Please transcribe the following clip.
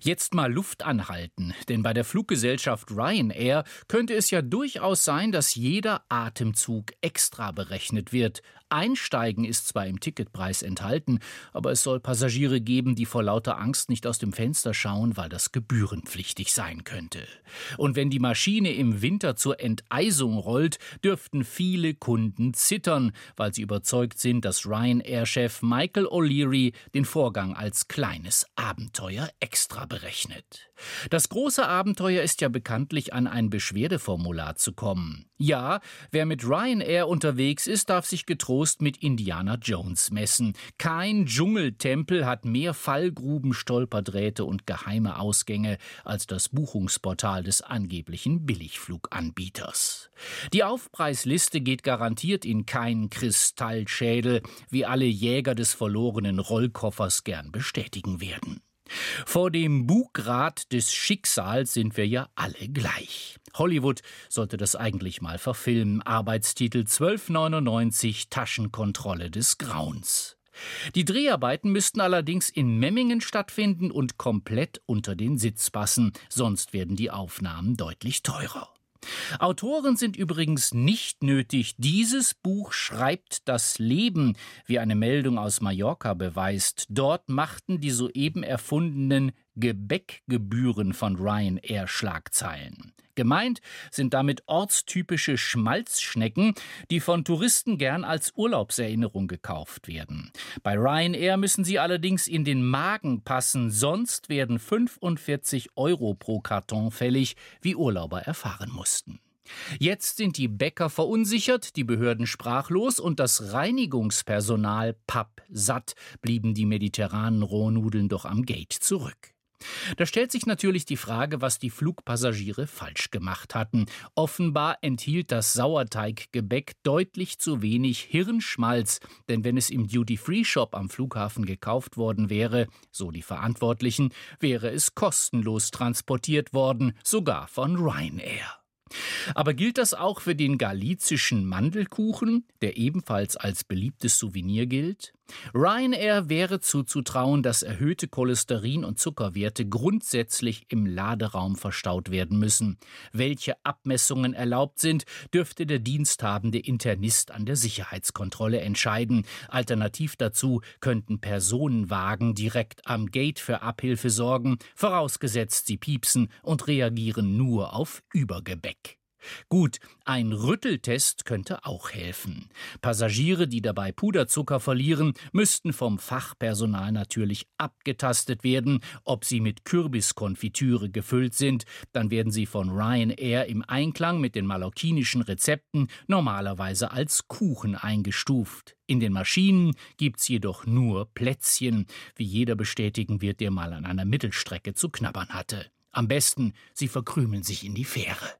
Jetzt mal Luft anhalten, denn bei der Fluggesellschaft Ryanair könnte es ja durchaus sein, dass jeder Atemzug extra berechnet wird. Einsteigen ist zwar im Ticketpreis enthalten, aber es soll Passagiere geben, die vor lauter Angst nicht aus dem Fenster schauen, weil das gebührenpflichtig sein könnte. Und wenn die Maschine im Winter zur Enteisung rollt, dürften viele Kunden zittern, weil sie überzeugt sind, dass Ryanair-Chef Michael O'Leary den Vorgang als kleines Abenteuer extra berechnet. Das große Abenteuer ist ja bekanntlich an ein Beschwerdeformular zu kommen. Ja, wer mit Ryanair unterwegs ist, darf sich getrost mit Indiana Jones messen. Kein Dschungeltempel hat mehr Fallgruben, Stolperdrähte und geheime Ausgänge als das Buchungsportal des angeblichen Billigfluganbieters. Die Aufpreisliste geht garantiert in keinen Kristallschädel, wie alle Jäger des verlorenen Rollkoffers gern bestätigen werden. Vor dem Bugrad des Schicksals sind wir ja alle gleich. Hollywood sollte das eigentlich mal verfilmen. Arbeitstitel 1299 Taschenkontrolle des Grauens. Die Dreharbeiten müssten allerdings in Memmingen stattfinden und komplett unter den Sitz passen, sonst werden die Aufnahmen deutlich teurer. Autoren sind übrigens nicht nötig. Dieses Buch schreibt das Leben, wie eine Meldung aus Mallorca beweist. Dort machten die soeben erfundenen Gebäckgebühren von Ryanair Schlagzeilen. Gemeint sind damit ortstypische Schmalzschnecken, die von Touristen gern als Urlaubserinnerung gekauft werden. Bei Ryanair müssen sie allerdings in den Magen passen, sonst werden 45 Euro pro Karton fällig, wie Urlauber erfahren mussten. Jetzt sind die Bäcker verunsichert, die Behörden sprachlos und das Reinigungspersonal pappsatt, blieben die mediterranen Rohnudeln doch am Gate zurück. Da stellt sich natürlich die Frage, was die Flugpassagiere falsch gemacht hatten. Offenbar enthielt das Sauerteiggebäck deutlich zu wenig Hirnschmalz, denn wenn es im Duty-Free-Shop am Flughafen gekauft worden wäre, so die Verantwortlichen, wäre es kostenlos transportiert worden, sogar von Ryanair. Aber gilt das auch für den galizischen Mandelkuchen, der ebenfalls als beliebtes Souvenir gilt? Ryanair wäre zuzutrauen, dass erhöhte Cholesterin- und Zuckerwerte grundsätzlich im Laderaum verstaut werden müssen. Welche Abmessungen erlaubt sind, dürfte der diensthabende Internist an der Sicherheitskontrolle entscheiden. Alternativ dazu könnten Personenwagen direkt am Gate für Abhilfe sorgen, vorausgesetzt sie piepsen und reagieren nur auf Übergebäck. Gut, ein Rütteltest könnte auch helfen. Passagiere, die dabei Puderzucker verlieren, müssten vom Fachpersonal natürlich abgetastet werden, ob sie mit Kürbiskonfitüre gefüllt sind. Dann werden sie von Ryanair im Einklang mit den mallorquinischen Rezepten normalerweise als Kuchen eingestuft. In den Maschinen gibt's jedoch nur Plätzchen, wie jeder bestätigen wird, der mal an einer Mittelstrecke zu knabbern hatte. Am besten, sie verkrümeln sich in die Fähre.